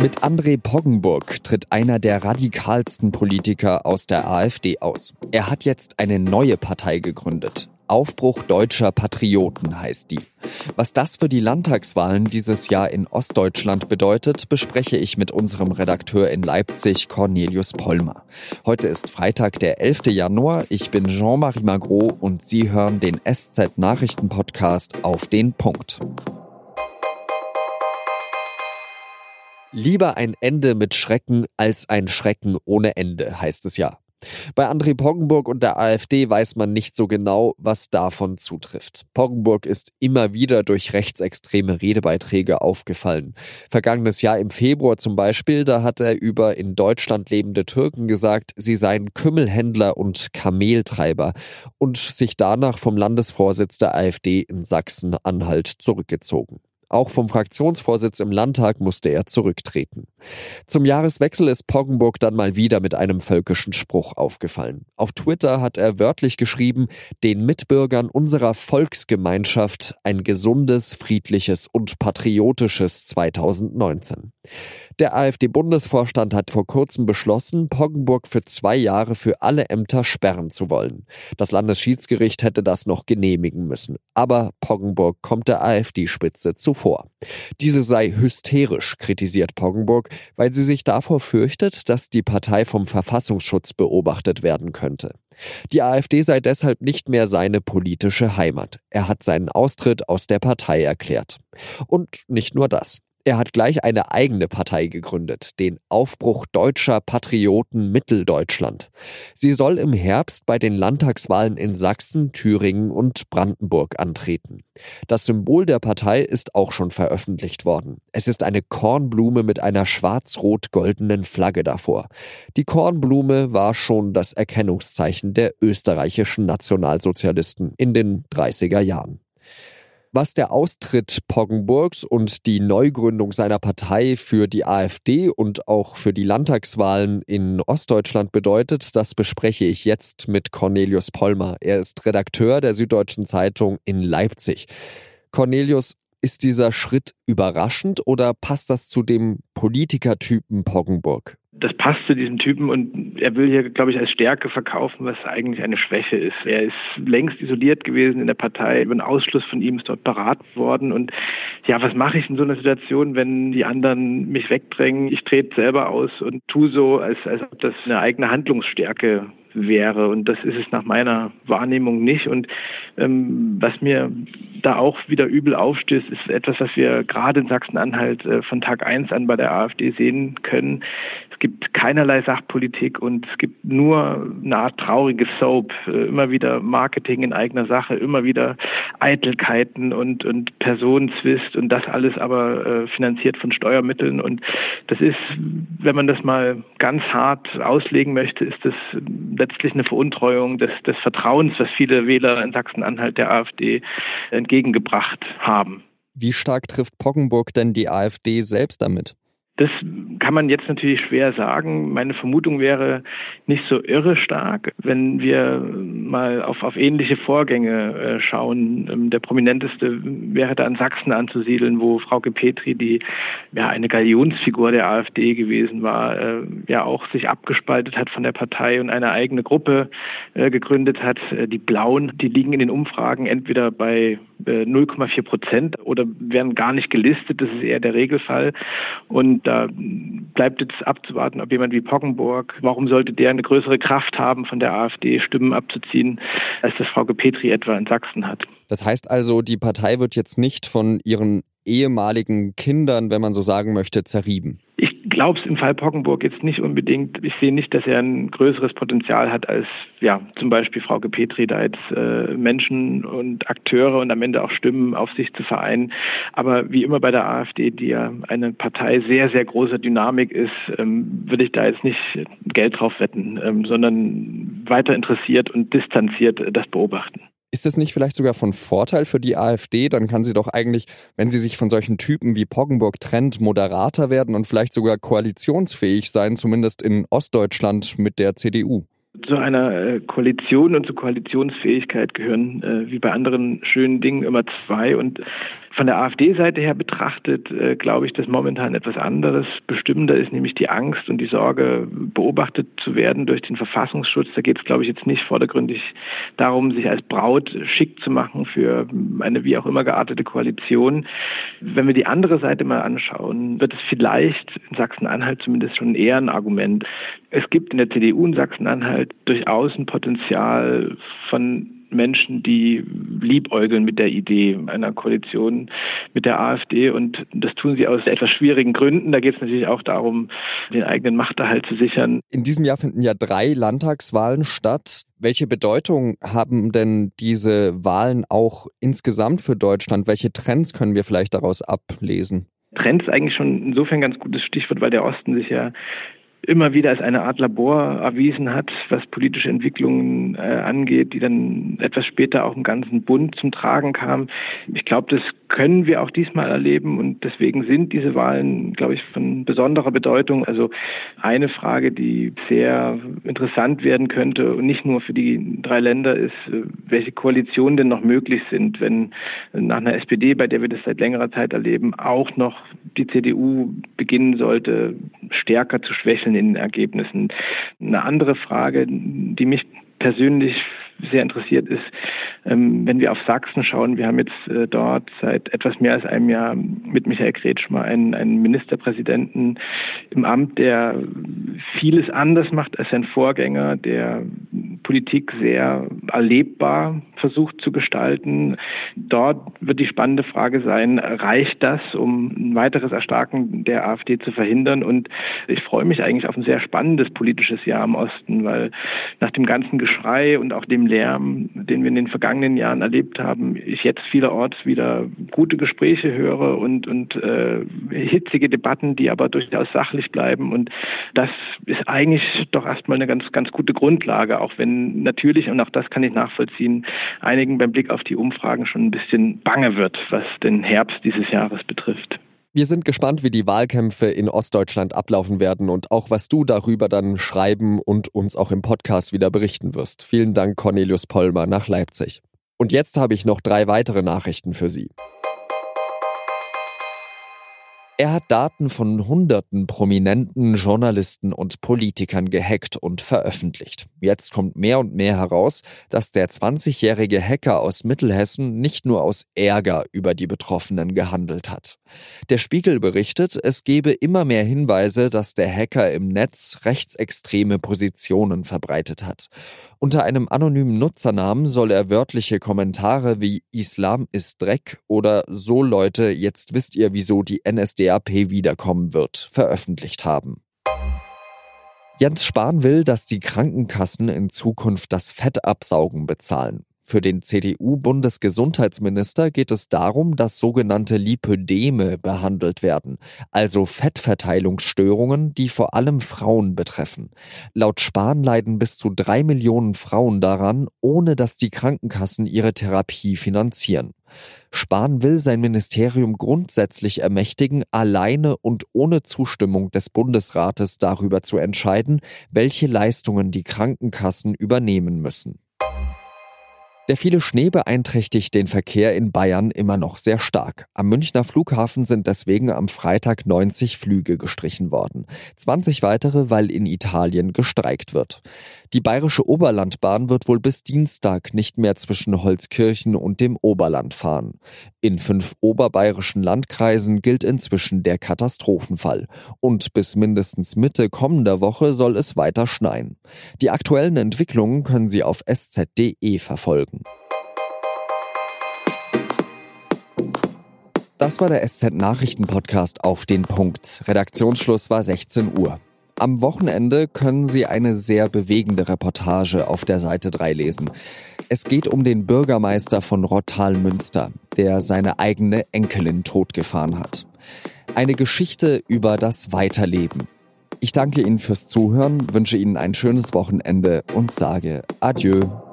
Mit André Poggenburg tritt einer der radikalsten Politiker aus der AfD aus. Er hat jetzt eine neue Partei gegründet. Aufbruch deutscher Patrioten heißt die. Was das für die Landtagswahlen dieses Jahr in Ostdeutschland bedeutet, bespreche ich mit unserem Redakteur in Leipzig, Cornelius Pollmer. Heute ist Freitag, der 11. Januar. Ich bin Jean-Marie Magro und Sie hören den SZ-Nachrichten-Podcast auf den Punkt. Lieber ein Ende mit Schrecken als ein Schrecken ohne Ende, heißt es ja. Bei André Poggenburg und der AfD weiß man nicht so genau, was davon zutrifft. Poggenburg ist immer wieder durch rechtsextreme Redebeiträge aufgefallen. Vergangenes Jahr im Februar zum Beispiel, da hat er über in Deutschland lebende Türken gesagt, sie seien Kümmelhändler und Kameltreiber und sich danach vom Landesvorsitz der AfD in Sachsen-Anhalt zurückgezogen. Auch vom Fraktionsvorsitz im Landtag musste er zurücktreten. Zum Jahreswechsel ist Poggenburg dann mal wieder mit einem völkischen Spruch aufgefallen. Auf Twitter hat er wörtlich geschrieben, den Mitbürgern unserer Volksgemeinschaft ein gesundes, friedliches und patriotisches 2019. Der AfD-Bundesvorstand hat vor kurzem beschlossen, Poggenburg für zwei Jahre für alle Ämter sperren zu wollen. Das Landesschiedsgericht hätte das noch genehmigen müssen. Aber Poggenburg kommt der AfD-Spitze zuvor. Diese sei hysterisch, kritisiert Poggenburg, weil sie sich davor fürchtet, dass die Partei vom Verfassungsschutz beobachtet werden könnte. Die AfD sei deshalb nicht mehr seine politische Heimat. Er hat seinen Austritt aus der Partei erklärt. Und nicht nur das. Er hat gleich eine eigene Partei gegründet, den Aufbruch deutscher Patrioten Mitteldeutschland. Sie soll im Herbst bei den Landtagswahlen in Sachsen, Thüringen und Brandenburg antreten. Das Symbol der Partei ist auch schon veröffentlicht worden. Es ist eine Kornblume mit einer schwarz-rot-goldenen Flagge davor. Die Kornblume war schon das Erkennungszeichen der österreichischen Nationalsozialisten in den 30er Jahren. Was der Austritt Poggenburgs und die Neugründung seiner Partei für die AfD und auch für die Landtagswahlen in Ostdeutschland bedeutet, das bespreche ich jetzt mit Cornelius Pollmer. Er ist Redakteur der Süddeutschen Zeitung in Leipzig. Cornelius, ist dieser Schritt überraschend oder passt das zu dem Politikertypen Poggenburg? Das passt zu diesem Typen und er will hier, glaube ich, als Stärke verkaufen, was eigentlich eine Schwäche ist. Er ist längst isoliert gewesen in der Partei. Über einen Ausschluss von ihm ist dort beraten worden. Und ja, was mache ich in so einer Situation, wenn die anderen mich wegdrängen? Ich trete selber aus und tue so, als, als ob das eine eigene Handlungsstärke wäre. Und das ist es nach meiner Wahrnehmung nicht. Und ähm, was mir da auch wieder übel aufstößt, ist etwas, was wir gerade in Sachsen-Anhalt äh, von Tag eins an bei der AfD sehen können. Es gibt keinerlei Sachpolitik und es gibt nur eine Art trauriges Soap, äh, immer wieder Marketing in eigener Sache, immer wieder Eitelkeiten und, und Personenzwist und das alles aber äh, finanziert von Steuermitteln. Und das ist, wenn man das mal ganz hart auslegen möchte, ist das letztlich eine Veruntreuung des, des Vertrauens, was viele Wähler in Sachsen-Anhalt der AfD entgegengebracht haben. Wie stark trifft Poggenburg denn die AfD selbst damit? Das kann man jetzt natürlich schwer sagen. Meine Vermutung wäre nicht so irre stark, wenn wir mal auf, auf ähnliche Vorgänge äh, schauen. Ähm, der prominenteste wäre da in Sachsen anzusiedeln, wo Frauke Petri, die ja eine Galionsfigur der AfD gewesen war, äh, ja auch sich abgespaltet hat von der Partei und eine eigene Gruppe äh, gegründet hat. Äh, die Blauen, die liegen in den Umfragen entweder bei 0,4 äh, Prozent oder werden gar nicht gelistet. Das ist eher der Regelfall. Und da bleibt jetzt abzuwarten, ob jemand wie Poggenburg, warum sollte der eine größere Kraft haben, von der AfD Stimmen abzuziehen, als das Frau Petri etwa in Sachsen hat. Das heißt also, die Partei wird jetzt nicht von ihren ehemaligen Kindern, wenn man so sagen möchte, zerrieben. Glaube es im Fall Poggenburg jetzt nicht unbedingt. Ich sehe nicht, dass er ein größeres Potenzial hat als ja zum Beispiel Frau Petri, da jetzt äh, Menschen und Akteure und am Ende auch Stimmen auf sich zu vereinen. Aber wie immer bei der AfD, die ja eine Partei sehr, sehr großer Dynamik ist, ähm, würde ich da jetzt nicht Geld drauf wetten, ähm, sondern weiter interessiert und distanziert das beobachten. Ist das nicht vielleicht sogar von Vorteil für die AfD? Dann kann sie doch eigentlich, wenn sie sich von solchen Typen wie Poggenburg trennt, moderater werden und vielleicht sogar koalitionsfähig sein, zumindest in Ostdeutschland mit der CDU. Zu einer äh, Koalition und zur Koalitionsfähigkeit gehören, äh, wie bei anderen schönen Dingen, immer zwei. Und Von der AfD-Seite her betrachtet, äh, glaube ich, dass momentan etwas anderes bestimmender ist, nämlich die Angst und die Sorge, beobachtet zu werden durch den Verfassungsschutz. Da geht es, glaube ich, jetzt nicht vordergründig darum, sich als Braut schick zu machen für eine wie auch immer geartete Koalition. Wenn wir die andere Seite mal anschauen, wird es vielleicht in Sachsen-Anhalt zumindest schon eher ein Argument. Es gibt in der CDU in Sachsen-Anhalt durchaus ein Potenzial von Menschen, die liebäugeln mit der Idee einer Koalition mit der AfD und das tun sie aus etwas schwierigen Gründen. Da geht es natürlich auch darum, den eigenen Machterhalt zu sichern. In diesem Jahr finden ja drei Landtagswahlen statt. Welche Bedeutung haben denn diese Wahlen auch insgesamt für Deutschland? Welche Trends können wir vielleicht daraus ablesen? Trends eigentlich schon insofern ein ganz gutes Stichwort, weil der Osten sich ja immer wieder als eine Art Labor erwiesen hat, was politische Entwicklungen äh, angeht, die dann etwas später auch im ganzen Bund zum Tragen kam. Ich glaube, das können wir auch diesmal erleben und deswegen sind diese Wahlen, glaube ich, von besonderer Bedeutung. Also eine Frage, die sehr interessant werden könnte und nicht nur für die drei Länder ist, äh, welche Koalitionen denn noch möglich sind, wenn nach einer SPD, bei der wir das seit längerer Zeit erleben, auch noch die CDU beginnen sollte, stärker zu schwächeln in den Ergebnissen. Eine andere Frage, die mich persönlich sehr interessiert ist, wenn wir auf Sachsen schauen, wir haben jetzt äh, dort seit etwas mehr als einem Jahr mit Michael Kretschmer einen, einen Ministerpräsidenten im Amt, der vieles anders macht als sein Vorgänger, der Politik sehr erlebbar versucht zu gestalten. Dort wird die spannende Frage sein, reicht das, um ein weiteres Erstarken der AfD zu verhindern? Und ich freue mich eigentlich auf ein sehr spannendes politisches Jahr im Osten, weil nach dem ganzen Geschrei und auch dem Lärm, den wir in den vergangenen Jahren erlebt haben, ich jetzt vielerorts wieder gute Gespräche höre und, und äh, hitzige Debatten, die aber durchaus sachlich bleiben. Und das ist eigentlich doch erstmal eine ganz, ganz gute Grundlage, auch wenn natürlich, und auch das kann ich nachvollziehen, einigen beim Blick auf die Umfragen schon ein bisschen bange wird, was den Herbst dieses Jahres betrifft. Wir sind gespannt, wie die Wahlkämpfe in Ostdeutschland ablaufen werden und auch was du darüber dann schreiben und uns auch im Podcast wieder berichten wirst. Vielen Dank, Cornelius Pollmer nach Leipzig. Und jetzt habe ich noch drei weitere Nachrichten für Sie. Er hat Daten von hunderten prominenten Journalisten und Politikern gehackt und veröffentlicht. Jetzt kommt mehr und mehr heraus, dass der 20-jährige Hacker aus Mittelhessen nicht nur aus Ärger über die Betroffenen gehandelt hat. Der Spiegel berichtet, es gebe immer mehr Hinweise, dass der Hacker im Netz rechtsextreme Positionen verbreitet hat. Unter einem anonymen Nutzernamen soll er wörtliche Kommentare wie Islam ist Dreck oder So Leute, jetzt wisst ihr, wieso die NSDAP wiederkommen wird, veröffentlicht haben. Jens Spahn will, dass die Krankenkassen in Zukunft das Fettabsaugen bezahlen. Für den CDU-Bundesgesundheitsminister geht es darum, dass sogenannte Lipödeme behandelt werden, also Fettverteilungsstörungen, die vor allem Frauen betreffen. Laut Spahn leiden bis zu drei Millionen Frauen daran, ohne dass die Krankenkassen ihre Therapie finanzieren. Spahn will sein Ministerium grundsätzlich ermächtigen, alleine und ohne Zustimmung des Bundesrates darüber zu entscheiden, welche Leistungen die Krankenkassen übernehmen müssen. Der viele Schnee beeinträchtigt den Verkehr in Bayern immer noch sehr stark. Am Münchner Flughafen sind deswegen am Freitag 90 Flüge gestrichen worden. 20 weitere, weil in Italien gestreikt wird. Die bayerische Oberlandbahn wird wohl bis Dienstag nicht mehr zwischen Holzkirchen und dem Oberland fahren. In fünf oberbayerischen Landkreisen gilt inzwischen der Katastrophenfall. Und bis mindestens Mitte kommender Woche soll es weiter schneien. Die aktuellen Entwicklungen können Sie auf sz.de verfolgen. Das war der SZ-Nachrichten-Podcast auf den Punkt. Redaktionsschluss war 16 Uhr. Am Wochenende können Sie eine sehr bewegende Reportage auf der Seite 3 lesen. Es geht um den Bürgermeister von Rottal-Münster, der seine eigene Enkelin totgefahren hat. Eine Geschichte über das Weiterleben. Ich danke Ihnen fürs Zuhören, wünsche Ihnen ein schönes Wochenende und sage Adieu.